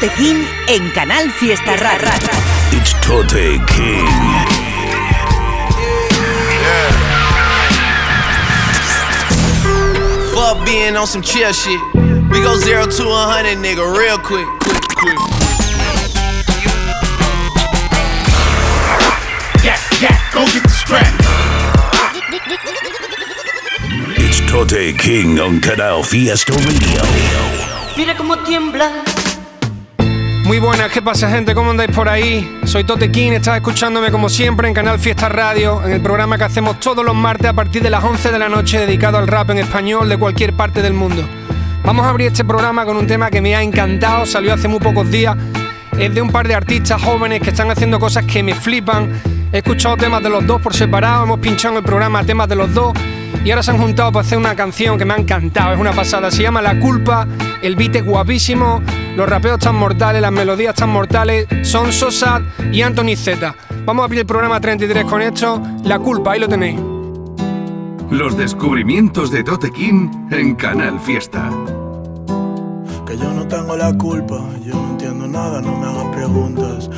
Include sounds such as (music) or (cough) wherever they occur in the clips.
Tote King en Canal Fiesta Rara. It's Tote King. Fuck being on some chill shit. We go zero to a hundred, nigga, real quick, quick, quick. Yeah, yeah, go get the strap. It's Tote King on Canal Fiesta Radio. Mira cómo tiembla. Muy buenas, ¿qué pasa gente? ¿Cómo andáis por ahí? Soy Tote King, estás escuchándome como siempre en Canal Fiesta Radio, en el programa que hacemos todos los martes a partir de las 11 de la noche dedicado al rap en español de cualquier parte del mundo. Vamos a abrir este programa con un tema que me ha encantado, salió hace muy pocos días. Es de un par de artistas jóvenes que están haciendo cosas que me flipan. He escuchado temas de los dos por separado, hemos pinchado en el programa temas de los dos y ahora se han juntado para hacer una canción que me ha encantado, es una pasada. Se llama La Culpa, el beat es guapísimo, los rapeos están mortales, las melodías están mortales, son Sosa y Anthony Z. Vamos a abrir el programa 33 con esto, La Culpa, ahí lo tenéis. Los descubrimientos de Tote King en Canal Fiesta. Que yo no tengo la culpa, yo no entiendo nada, no me hagas preguntas.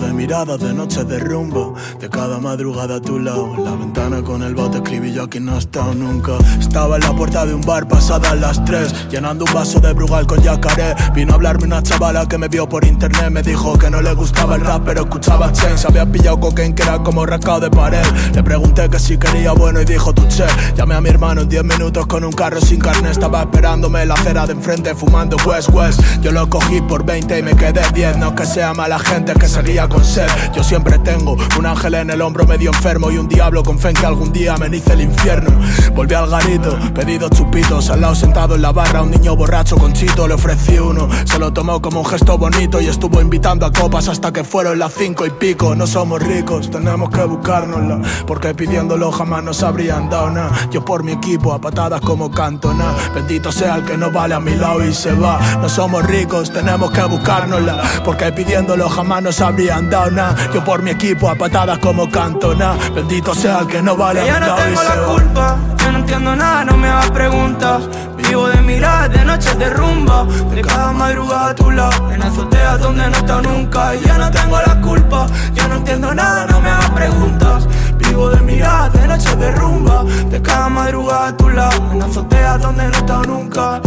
De miradas, de noches de rumbo, de cada madrugada a tu lado. La ventana con el bote escribí yo aquí no he estado nunca. Estaba en la puerta de un bar pasadas las tres, llenando un vaso de brugal con yacaré. Vino a hablarme una chavala que me vio por internet, me dijo que no le gustaba el rap, pero escuchaba Chains. Había pillado cocaine que era como rascado de pared. Le pregunté que si quería bueno y dijo tu che. Llamé a mi hermano en 10 minutos con un carro sin carne, estaba esperándome en la acera de enfrente fumando West West. Yo lo cogí por 20 y me quedé 10. No es que sea mala gente, es que seguía con sed. Yo siempre tengo un ángel en el hombro medio enfermo y un diablo con fe en que algún día amenice el infierno. Volví al garito, pedido chupitos, al lado sentado en la barra, un niño borracho con chito, le ofrecí uno. Se lo tomó como un gesto bonito y estuvo invitando a copas hasta que fueron las cinco y pico. No somos ricos, tenemos que buscárnosla, porque pidiéndolo jamás nos habrían dado nada. Yo por mi equipo, a patadas como cantona. Bendito sea el que no vale a mi lado y se va. No somos ricos, tenemos que buscárnosla, porque pidiéndolo jamás nos habrían dado nada. Yo por mi equipo, a patadas como cantona. Bendito sea el que no vale Yo no tengo la culpa, yo no entiendo nada, no me hagas preguntas. Vivo de mirar, de noches de rumba, de cada madrugada a tu lado, en azoteas donde no estado nunca. Y yo no tengo la culpa, yo no entiendo nada, no me hagas preguntas. Vivo de mirar, de noches de rumba, de cada madrugada a tu lado, en azoteas donde no estado nunca.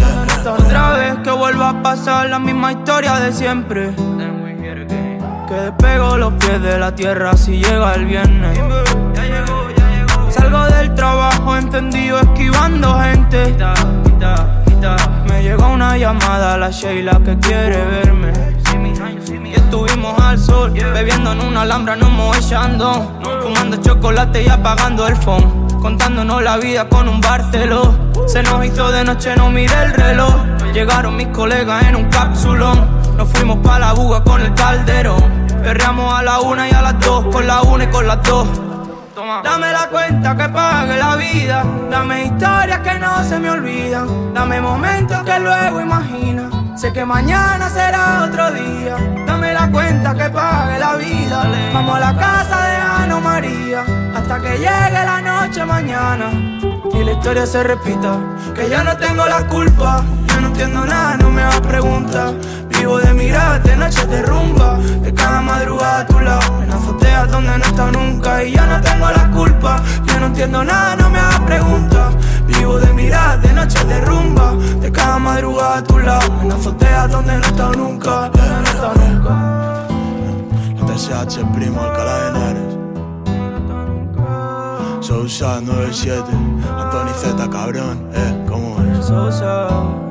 Otra vez que vuelva a pasar la misma historia de siempre. Que despego los pies de la tierra si llega el viernes. Salgo del trabajo encendido esquivando gente. Me llegó una llamada a la Sheila que quiere verme. Y estuvimos al sol, bebiendo en una alhambra, no echando. Fumando chocolate y apagando el phone. Contándonos la vida con un Barceló. Se nos hizo de noche, no miré el reloj. Llegaron mis colegas en un cápsulón. Nos fuimos pa' la buga con el calderón. Perreamos a la una y a las dos, con la una y con las dos. Dame la cuenta que pague la vida. Dame historias que no se me olvidan. Dame momentos que luego imagina. Sé que mañana será otro día. Dame la cuenta que pague la vida. Vamos a la casa de Ana María. Hasta que llegue la noche mañana. Y la historia se repita. Que yo no tengo la culpa. Yo no entiendo nada, no me hagas preguntas. Vivo de mirarte, noches de rumba. De cada madrugada a tu lado. En azoteas donde no he estado nunca. Y ya no tengo la culpa. Yo no entiendo nada, no me hagas preguntas. Vivo de mirarte, noches de rumba. De cada madrugada a tu lado. En azoteas donde no he estado nunca. No he estado nunca. TSH primo Alcalá de Henares Sousa 97 Anthony Z cabrón Eh, ¿cómo es? Sosa.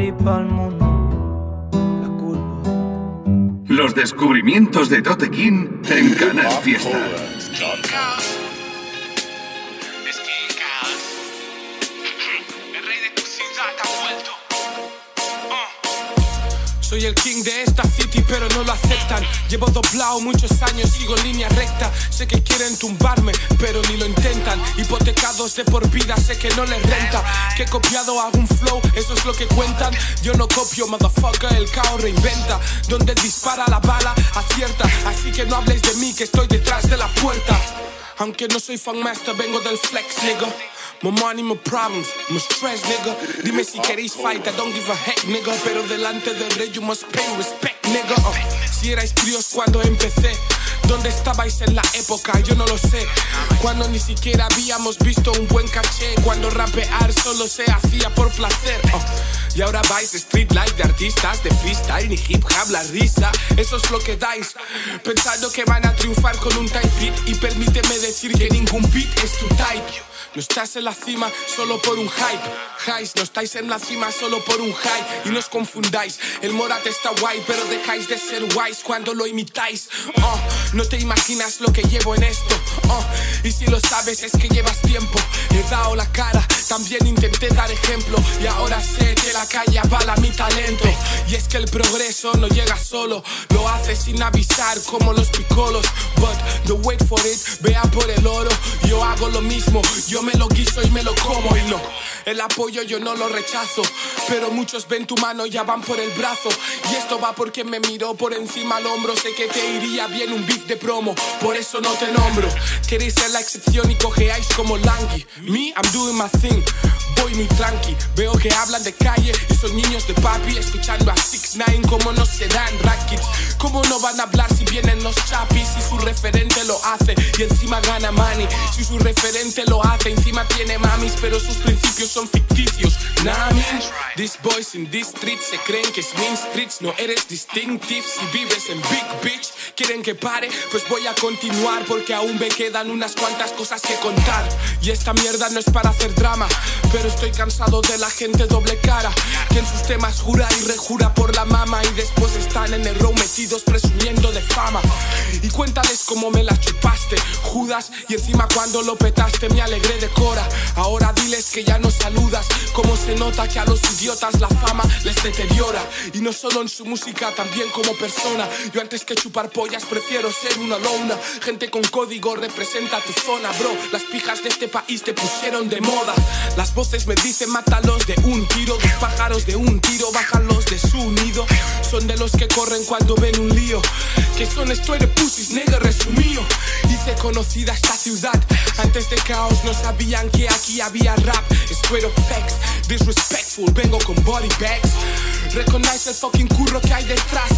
Madrid, pa' el mundo. La culpa. Los descubrimientos de Tote King en Canal Fiesta. Soy el king de esta pero no lo aceptan. Llevo doblado muchos años, sigo en línea recta. Sé que quieren tumbarme, pero ni lo intentan. Hipotecados de por vida, sé que no les renta. Que he copiado algún flow, eso es lo que cuentan. Yo no copio, motherfucker, el caos reinventa. Donde dispara la bala, acierta. Así que no habléis de mí, que estoy detrás de la puerta. Aunque no soy fan master, vengo del flex, nigga. More money, more problems, more stress, nigga. Dime si queréis fight, I don't give a heck, nigga. Pero delante del rey, you must pay respect, nigga. Uh, si erais críos cuando empecé. ¿Dónde estabais en la época? Yo no lo sé. Cuando ni siquiera habíamos visto un buen caché. Cuando rapear solo se hacía por placer. Uh, y ahora vais street life de artistas de freestyle ni hip hop la risa. Eso es lo que dais. Pensando que van a triunfar con un tight beat. Y permíteme decir que ningún beat es tu type. No estás en la cima solo por un hype. Highs, no estáis en la cima solo por un high. Y no os confundáis. El Morat está guay, pero dejáis de ser wise cuando lo imitáis. Oh, no te imaginas lo que llevo en esto. Oh, y si lo sabes es que llevas tiempo. He dado la cara, también intenté dar ejemplo. Y ahora sé que la calle avala mi talento. Y es que el progreso no llega solo. Lo hace sin avisar como los picolos. But don't wait for it, vea por el oro. Yo hago lo mismo. Yo me lo guiso y me lo como y no. El apoyo yo no lo rechazo, pero muchos ven tu mano y ya van por el brazo. Y esto va porque me miró por encima al hombro. Sé que te iría bien un beat de promo, por eso no te nombro. Queréis ser la excepción y cojeáis como Langui. Me, I'm doing my thing. Voy muy tranqui, veo que hablan de calle y son niños de papi escuchando a 6 9 como no se dan rackets. ¿Cómo no van a hablar si vienen los chapis? Si su referente lo hace y encima gana money. Si su referente lo hace, encima tiene mamis, pero sus principios son ficticios. Nami, these boys in these streets se creen que es main streets, no eres distinctive. Si vives en Big Beach, quieren que pare, pues voy a continuar porque aún me quedan unas cuantas cosas que contar. Y esta mierda no es para hacer drama, pero estoy cansado de la gente doble cara, que en sus temas jura y rejura por la mama y después están en el row metidos presumiendo de fama. Y cuéntales cómo me la chupaste, Judas, y encima cuando lo petaste me alegré de cora. Ahora diles que ya no saludas, como se nota que a los idiotas la fama les deteriora. Y no solo en su música, también como persona. Yo antes que chupar pollas prefiero ser una lona. Gente con código representa tu zona, bro. Las pijas de este país te pusieron de moda. Las voces me dicen mátalos de un tiro. Dos pájaros de un tiro, bájalos de su nido. Son de los que corren cuando ven un lío. Que son straight pussies, nega resumido. Hice conocida esta ciudad. Antes de caos no sabían que aquí había rap. Straight up disrespectful. Vengo con body bags. Recognize el fucking curro que hay detrás.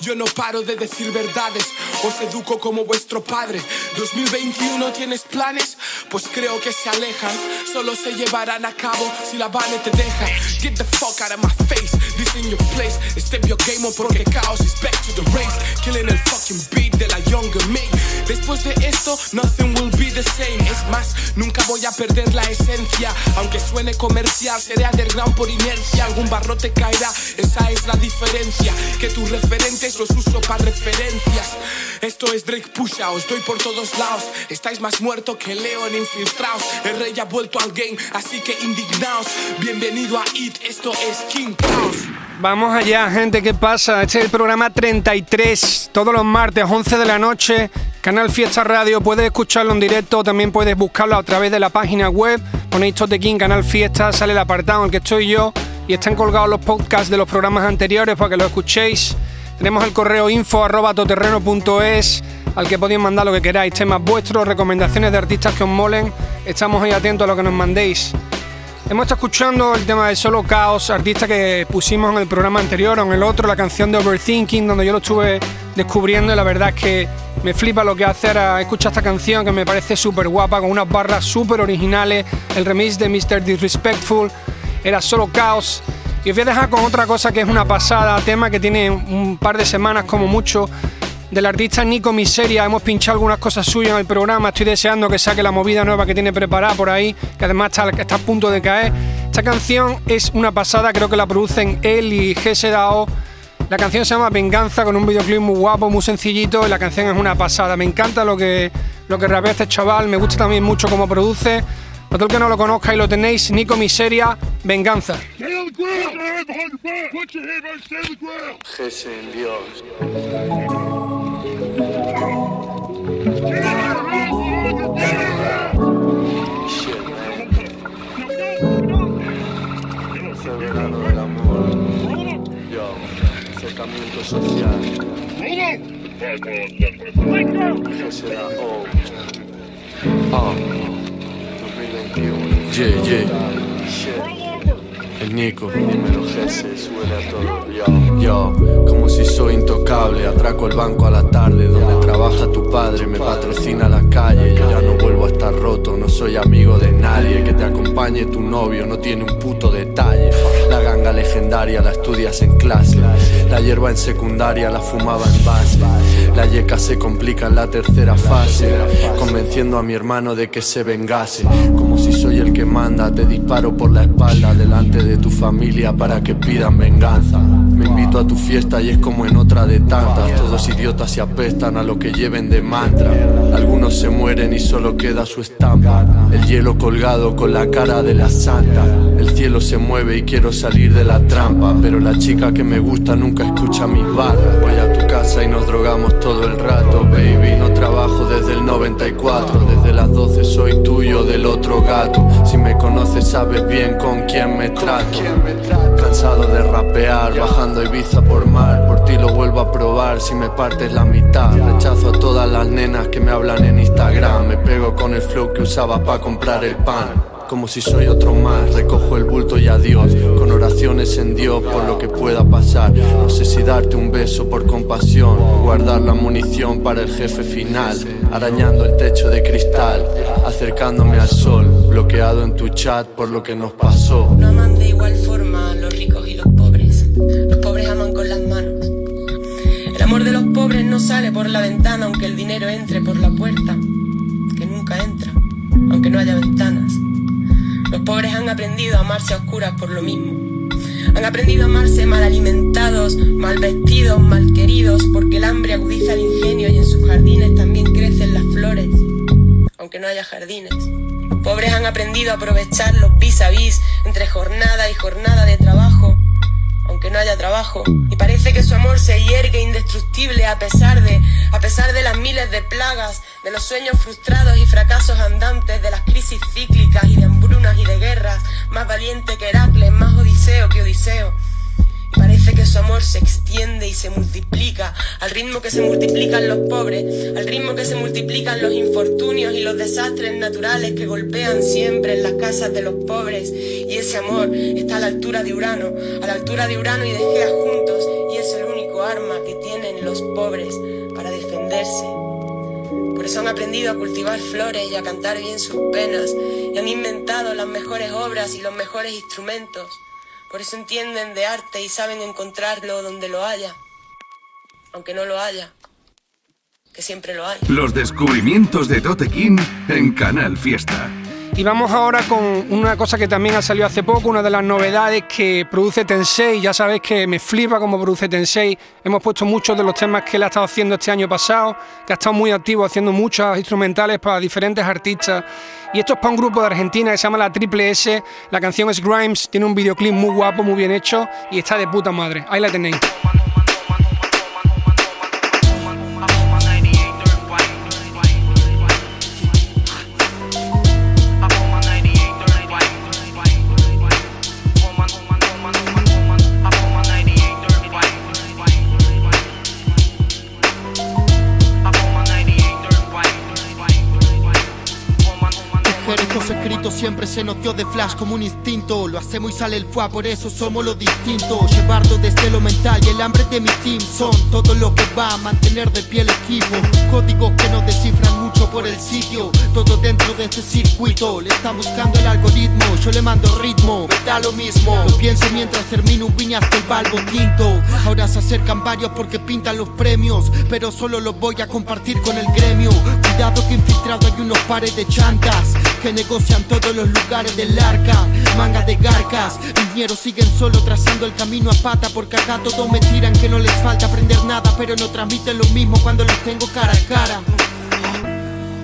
Yo no paro de decir verdades, os educo como vuestro padre. 2021 tienes planes, pues creo que se alejan. Solo se llevarán a cabo si la Vane te deja. Get the fuck out of my face, this in your place. Step your game on porque caos is back to the race. Killing el fucking beat de la younger me. Después de esto, nothing will be the same. Es más, nunca voy a perder la esencia. Aunque suene comercial, seré underground por inercia. Algún barrote caerá, esa es la diferencia. Que tus referentes los uso para referencias. Esto es Drake Pusha, os doy por todos lados. Estáis más muerto que Leo en infiltrados. El rey ha vuelto al game, así que indignaos. Bienvenido a It, esto es King Chaos. Vamos allá, gente, ¿qué pasa? Este es el programa 33, todos los martes, 11 de la noche, Canal Fiesta Radio. Puedes escucharlo en directo, también puedes buscarlo a través de la página web. Ponéis Tote King, Canal Fiesta, sale el apartado en el que estoy yo y están colgados los podcasts de los programas anteriores para que los escuchéis. Tenemos el correo info al que podéis mandar lo que queráis, temas vuestros, recomendaciones de artistas que os molen. Estamos ahí atentos a lo que nos mandéis. Hemos estado escuchando el tema de Solo Chaos, artista que pusimos en el programa anterior o en el otro, la canción de Overthinking, donde yo lo estuve descubriendo y la verdad es que me flipa lo que hace escuchar esta canción que me parece súper guapa, con unas barras súper originales, el remix de Mr. Disrespectful, era Solo Chaos. Y os voy a dejar con otra cosa que es una pasada, tema que tiene un par de semanas como mucho, del artista Nico Miseria. Hemos pinchado algunas cosas suyas en el programa. Estoy deseando que saque la movida nueva que tiene preparada por ahí, que además está, está a punto de caer. Esta canción es una pasada, creo que la producen él y GSDAO. La canción se llama Venganza con un videoclip muy guapo, muy sencillito y la canción es una pasada. Me encanta lo que, lo que rapea este chaval, me gusta también mucho cómo produce. Para todo el que no lo conozca y lo tenéis, Nico Miseria, Venganza. Dios. Acercamiento social. ¿Qué será? Oh. Oh. 2021. Yeah, yeah. El Nico. Yo. Como si soy intocable. Atraco el banco a la tarde. Donde trabaja tu padre, me patrocina la calle. Yo ya no vuelvo a estar roto. No soy amigo de nadie. Que te acompañe tu novio, no tiene un puto detalle. Ganga legendaria la estudias en clase. La hierba en secundaria la fumaba en base. La yeca se complica en la tercera fase. Convenciendo a mi hermano de que se vengase. Como si soy el que manda, te disparo por la espalda delante de tu familia para que pidan venganza. Me invito a tu fiesta y es como en otra de tantas. Todos idiotas se apestan a lo que lleven de mantra. Algunos se mueren y solo queda su estampa. El hielo colgado con la cara de la santa. El cielo se mueve y quiero salir de la trampa. Pero la chica que me gusta nunca escucha mis barras. Voy a tu casa y nos drogamos todo el rato, baby. No trabajo desde el 94. Desde las 12 soy tuyo del otro gato. Si me conoces, sabes bien con quién me trato. Cansado de rapear, bajando Ibiza por mar. Por ti lo vuelvo a probar si me partes la mitad. Rechazo a todas las nenas que me hablan en Instagram. Me pego con el flow que usaba para comprar el pan. Como si soy otro más, recojo el bulto y adiós. Con oraciones en Dios por lo que pueda pasar. No sé si darte un beso por compasión. Guardar la munición para el jefe final. Arañando el techo de cristal. Acercándome al sol. Bloqueado en tu chat por lo que nos pasó. No igual forma pobres no sale por la ventana aunque el dinero entre por la puerta. Que nunca entra, aunque no haya ventanas. Los pobres han aprendido a amarse a oscuras por lo mismo. Han aprendido a amarse mal alimentados, mal vestidos, mal queridos, porque el hambre agudiza el ingenio y en sus jardines también crecen las flores, aunque no haya jardines. Los pobres han aprendido a aprovechar los vis a vis entre jornada y jornada de trabajo, aunque no haya trabajo. Y parece que su amor se hiergue indestructible a pesar de, a pesar de las miles de plagas, de los sueños frustrados y fracasos andantes, de las crisis cíclicas y de hambrunas y de guerras, más valiente que Heracles, más odiseo que Odiseo. Parece que su amor se extiende y se multiplica al ritmo que se multiplican los pobres, al ritmo que se multiplican los infortunios y los desastres naturales que golpean siempre en las casas de los pobres. Y ese amor está a la altura de Urano, a la altura de Urano y de Gea juntos, y es el único arma que tienen los pobres para defenderse. Por eso han aprendido a cultivar flores y a cantar bien sus penas, y han inventado las mejores obras y los mejores instrumentos. Por eso entienden de arte y saben encontrarlo donde lo haya, aunque no lo haya, que siempre lo hay. Los descubrimientos de Tote King en Canal Fiesta. Y vamos ahora con una cosa que también ha salido hace poco, una de las novedades que produce Tensei. Ya sabéis que me flipa cómo produce Tensei. Hemos puesto muchos de los temas que él ha estado haciendo este año pasado, que ha estado muy activo haciendo muchas instrumentales para diferentes artistas. Y esto es para un grupo de Argentina que se llama La Triple S. La canción es Grimes, tiene un videoclip muy guapo, muy bien hecho y está de puta madre. Ahí la tenéis. Siempre se nos de flash como un instinto. Lo hacemos y sale el fuá, por eso somos los distintos. Llevarlo desde lo mental y el hambre de mi team son todo lo que va a mantener de pie el equipo. Códigos que nos descifran mucho por el sitio. Todo dentro de este circuito. Le está buscando el algoritmo, yo le mando ritmo. Me da lo mismo. Lo pienso mientras termino un viñas del balbo tinto. Ahora se acercan varios porque pintan los premios. Pero solo los voy a compartir con el gremio. Cuidado que infiltrado hay unos pares de chantas que negocian todos los lugares del arca. Manga de garcas, viñeros siguen solo trazando el camino a pata porque acá todos me tiran que no les falta aprender nada, pero no transmiten lo mismo cuando los tengo cara a cara.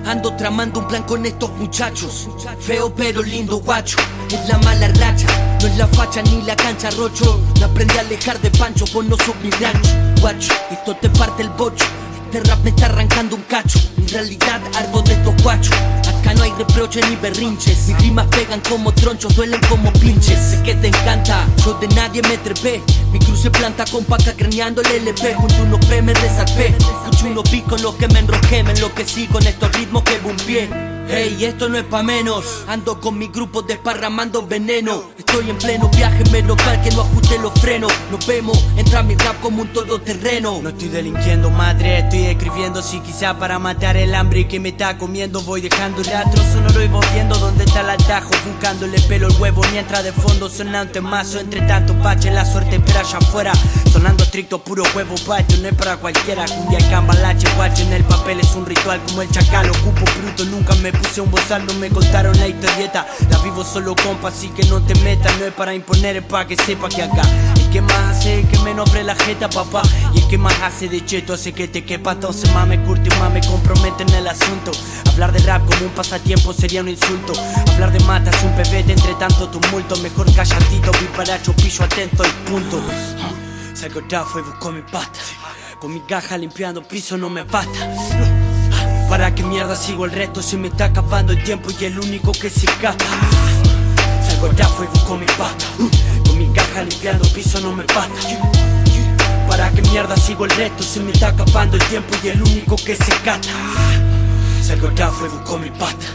Ando tramando un plan con estos muchachos. Feo pero lindo guacho. Es la mala racha. No es la facha ni la cancha rocho. No aprendí a alejar de pancho, vos no sos mi rancho. Guacho, esto te parte el bocho. Este rap me está arrancando un cacho. En realidad ardo de estos guachos. Acá no hay reproches ni berrinches. Mis rimas pegan como tronchos, duelen como pinches. Sé que te encanta, yo de nadie me trepé. Mi cruz se planta con paca craneando el LP. Junto unos P me desarpé. Escucho unos beats con los que me enrosqué. Me enloquecí con estos ritmos que bumbié. Hey, esto no es pa' menos. Ando con mi grupo desparramando veneno. Estoy en pleno viaje, me local que no ajuste los frenos. Nos vemos, entra mi rap como un todoterreno. No estoy delinquiendo, madre, estoy escribiendo. Si quizá para matar el hambre que me está comiendo, voy dejando rastro sonoro y viendo dónde está el atajo. Buscándole pelo el huevo mientras de fondo sonando en mazo. Entre tanto pache, la suerte espera allá afuera. Sonando estricto, puro huevo pacho, no es para cualquiera. Cumbia cambalache, guacho en el papel es un ritual como el chacal. Ocupo bruto, nunca me puse un bozal, no me contaron la historieta. La vivo solo compa, así que no te metas, no es para imponer, es para que sepa que acá el que más hace que me nombre la jeta, papá. Y el que más hace de cheto hace que te quepa, entonces más me curte y más me compromete en el asunto. Hablar de rap como un pasatiempo sería un insulto. Hablar de matas un pebete entre tanto tumulto. Mejor calladito, piparacho, pillo atento y punto. Salgo y busco mi pata. Con mi caja limpiando piso no me basta. ¿Para qué mierda sigo el resto si me está acabando el tiempo y el único que se escapa? Salgo allá y busco mi pata. Con mi caja limpiando piso no me basta. ¿Para qué mierda sigo el resto si me está acabando el tiempo y el único que se cata? Salgo allá y busco mi pata.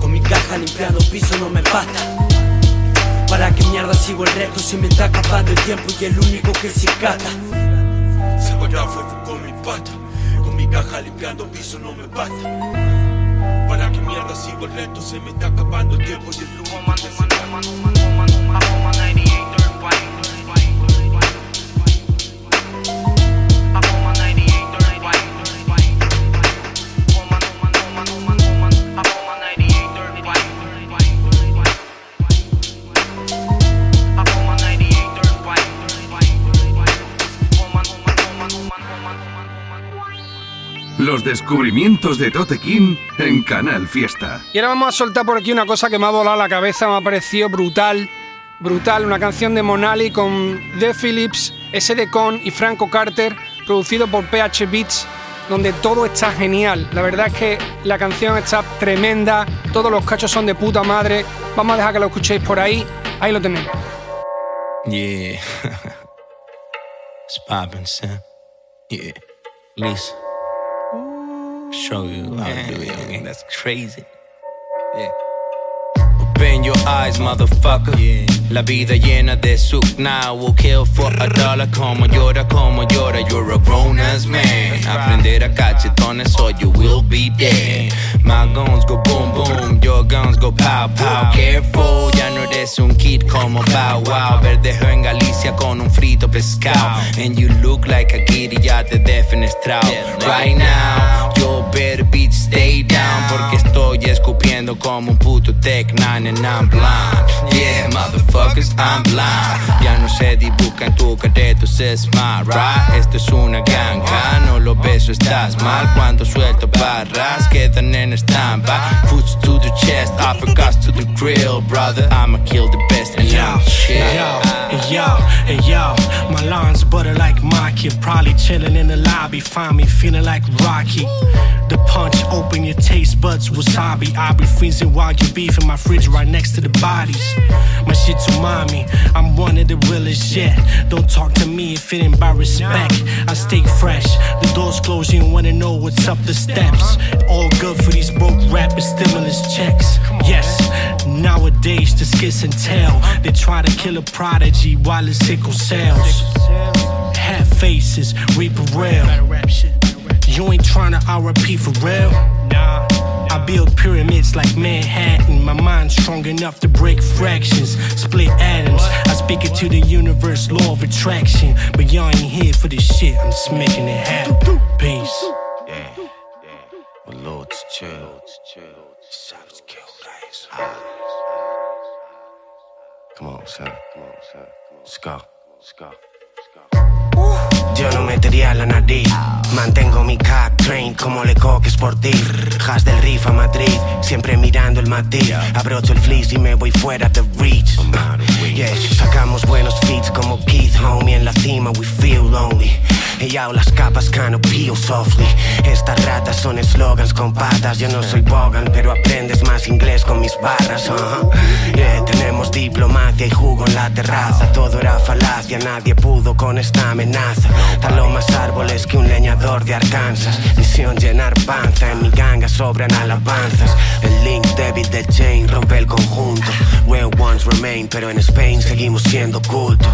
Con mi caja limpiando piso no me basta. ¿Para qué mierda sigo el resto si me está acabando el tiempo y el único que se cata? Salgo allá y busco mi pata mi caja limpiando piso no me basta. ¿Para qué mierda sigo el reto? Se me está acabando el tiempo y el humo descubrimientos de Tote King en Canal Fiesta. Y ahora vamos a soltar por aquí una cosa que me ha volado la cabeza, me ha parecido brutal. Brutal, una canción de Monali con The Phillips, SD Con y Franco Carter, producido por PH Beats, donde todo está genial. La verdad es que la canción está tremenda, todos los cachos son de puta madre. Vamos a dejar que lo escuchéis por ahí. Ahí lo tenéis. Yeah. (laughs) It's poppin', son. Yeah. Lisa. Show you how to do it. That's crazy. Yeah. Eyes, motherfucker. Yeah. La vida llena de suk now will kill for a dollar. Como llora, como llora, you're a grown ass man. Aprender a cachetones or you will be dead. My guns go boom boom, your guns go pow pow. Careful, ya no eres un kid como Bow Wow. Verdejo en Galicia con un frito pescado. And you look like a kid y ya te defenestrado. Right now, yo better bitch stay down. Porque estoy escupiendo como un puto Tech 9 and I'm blind. Yeah, motherfuckers, I'm blind. Ya no se dibuja en tu careto, smart, right? Esto es una ganga, no lo beso, estás mal. Cuando suelto barras, quedan en stand-by. Foots to the chest, uppercuts to the grill, brother. I'ma kill the best and yo. Yo, yo, hey, yo, my lawns butter like Maki. Probably chilling in the lobby, find me feeling like Rocky. The punch open your taste buds, wasabi. I'll be freezing while you beef in my fridge right next to the bodies. My shit to mommy, I'm one of the realest shit. Don't talk to me if it ain't by respect. I stay fresh, the doors closed, you wanna know what's up the steps. All good for these broke rappers, stimulus checks. Yes, nowadays the skits and tell. They try to kill a prodigy while it's sickle cells. Half faces, reap a real. You ain't tryna RP for real. Nah. I build pyramids like Manhattan. My mind's strong enough to break fractions, split atoms. I speak it to the universe, law of attraction. But y'all ain't here for this shit, I'm just making it happen. Peace. Yeah, yeah. Well, Lord's chill. Savage kill, guys. Come on, son. Come on, son. Let's go. Let's go. Yo no metería la nariz, mantengo mi cat train como le coque sportif. Has del riff a Madrid, siempre mirando el matiz. Abrocho el fleece y me voy fuera de reach. Sacamos buenos feats como Keith, homie. En la cima we feel lonely. Y ya las capas cano peel softly. Estas ratas son slogans con patas. Yo no soy Bogan, pero aprendes más inglés con mis barras. Uh -huh. Yeah, tenemos Diplomacia y jugo en la terraza, todo era falacia, nadie pudo con esta amenaza. Taló más árboles que un leñador de Arkansas. Misión llenar panza, en mi ganga sobran alabanzas. El link débil del chain rompe el conjunto. Real ones remain, pero en Spain seguimos siendo culto.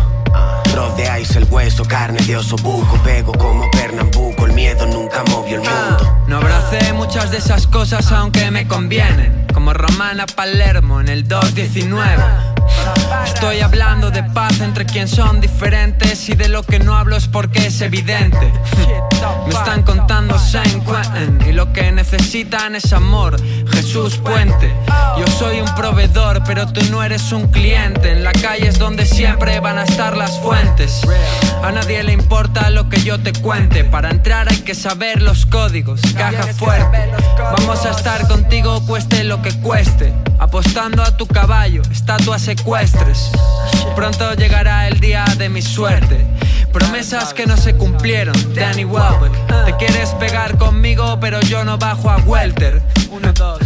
Rodeáis el hueso, carne de oso buco, pego como Pernambuco, el miedo nunca movió el mundo. No abracé muchas de esas cosas aunque me convienen, como Romana Palermo en el 219. Estoy hablando de paz entre quien son diferentes y de lo que no hablo es porque es evidente. Me están contando Saint Quentin y lo que necesitan es amor. Jesús Puente. Yo soy un proveedor, pero tú no eres un cliente. En la calle es donde siempre van a estar las fuentes. A nadie le importa lo que yo te cuente. Para entrar hay que saber los códigos. Caja fuerte. Vamos a estar contigo cueste lo que cueste. Apostando a tu caballo, estatuas secuestres. Pronto llegará el día de mi suerte. Promesas que no se cumplieron, Danny Welbeck. Te quieres pegar conmigo, pero yo no bajo a Welter. Uno, dos,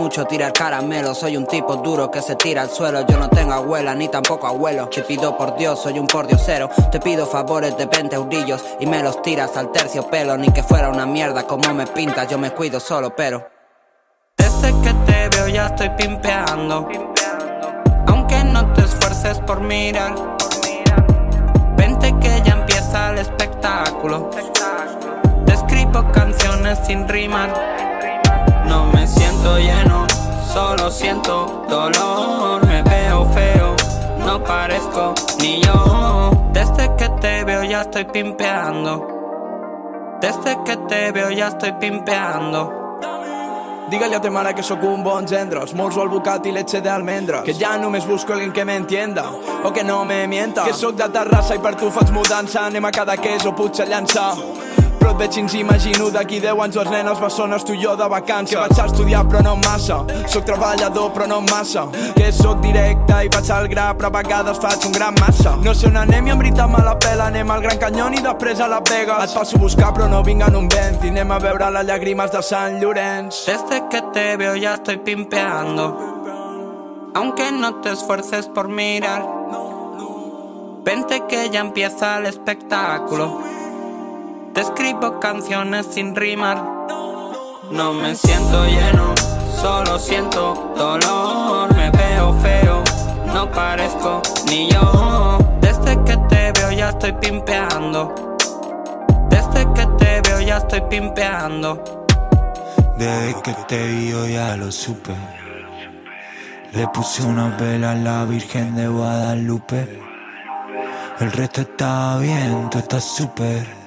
mucho tirar caramelo. Soy un tipo duro que se tira al suelo. Yo no tengo abuela ni tampoco abuelo. Te pido por Dios, soy un pordiosero. Te pido favores de 20 eurillos y me los tiras al terciopelo. Ni que fuera una mierda como me pintas, yo me cuido solo, pero. Desde que te veo ya estoy pimpeando. Aunque no te esfuerces por mirar. Vente que ya empieza el espectáculo. Te escribo canciones sin rimar no me siento lleno, solo siento dolor. Me veo feo, no parezco ni yo. Desde que te veo ya estoy pimpeando. Desde que te veo ya estoy pimpeando. Dígale a Temara que soy un bon gendre Esmorzo al Bucati leche de almendras Que ya no me busco alguien que me entienda O que no me mienta Que soy de Terrassa y per tu faig mudança Anem a cada queso puig a llançar Et veig i ens imagino d'aquí 10 anys les nenes bessones tu i jo de vacances. Que vaig a estudiar però no massa. Soc treballador però no massa. Que sóc directe i vaig al gra però a vegades faig un gran massa. No sé on anem i en veritat me la pela. Anem al Gran Canyón i després a Las Vegas. Et passo a buscar però no vinc en un vent I anem a veure les llàgrimes de Sant Llorenç. Desde que te veo ya estoy pimpeando. Aunque no te esfuerces por mirar. Vente que ya empieza el espectáculo te escribo canciones sin rimar. No me siento lleno, solo siento dolor. Me veo feo, no parezco ni yo. Desde que te veo ya estoy pimpeando. Desde que te veo ya estoy pimpeando. Desde que te vi yo ya lo supe. Le puse una vela a la Virgen de Guadalupe. El resto está bien, tú estás súper.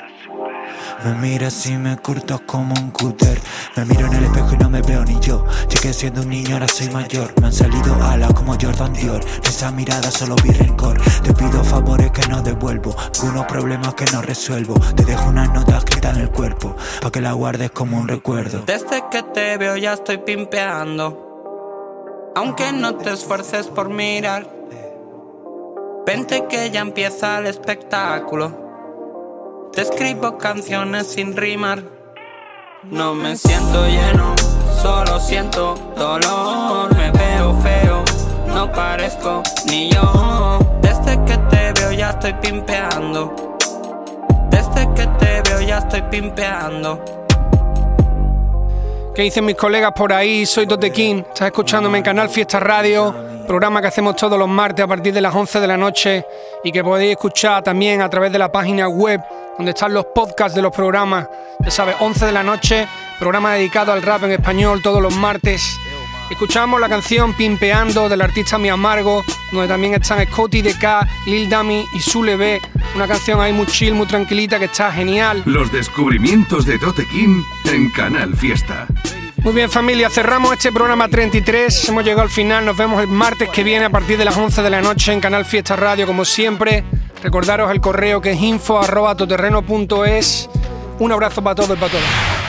Me miras y me curto como un cúter. Me miro en el espejo y no me veo ni yo. Llegué siendo un niño, ahora soy mayor. Me han salido alas como Jordan Dior. esa mirada solo vi rencor. Te pido favores que no devuelvo. Unos problemas que no resuelvo. Te dejo una nota escrita en el cuerpo. Pa' que la guardes como un recuerdo. Desde que te veo ya estoy pimpeando. Aunque no te esfuerces por mirar. Vente que ya empieza el espectáculo. Te escribo canciones sin rimar. No me siento lleno, solo siento dolor. Me veo feo, no parezco ni yo. Desde que te veo ya estoy pimpeando. Desde que te veo ya estoy pimpeando. ¿Qué dicen mis colegas por ahí? Soy Tote King, estás escuchándome en Canal Fiesta Radio programa que hacemos todos los martes a partir de las 11 de la noche y que podéis escuchar también a través de la página web donde están los podcasts de los programas. Ya sabes, 11 de la noche, programa dedicado al rap en español todos los martes. Escuchamos la canción Pimpeando del artista Mi Amargo, donde también están Scotty DK, Lil Dami y Sule B. Una canción ahí muy chill, muy tranquilita que está genial. Los descubrimientos de Tote King en Canal Fiesta. Muy bien familia, cerramos este programa 33, hemos llegado al final, nos vemos el martes que viene a partir de las 11 de la noche en Canal Fiesta Radio como siempre. Recordaros el correo que es info.toterreno.es. Un abrazo para todos y para todas.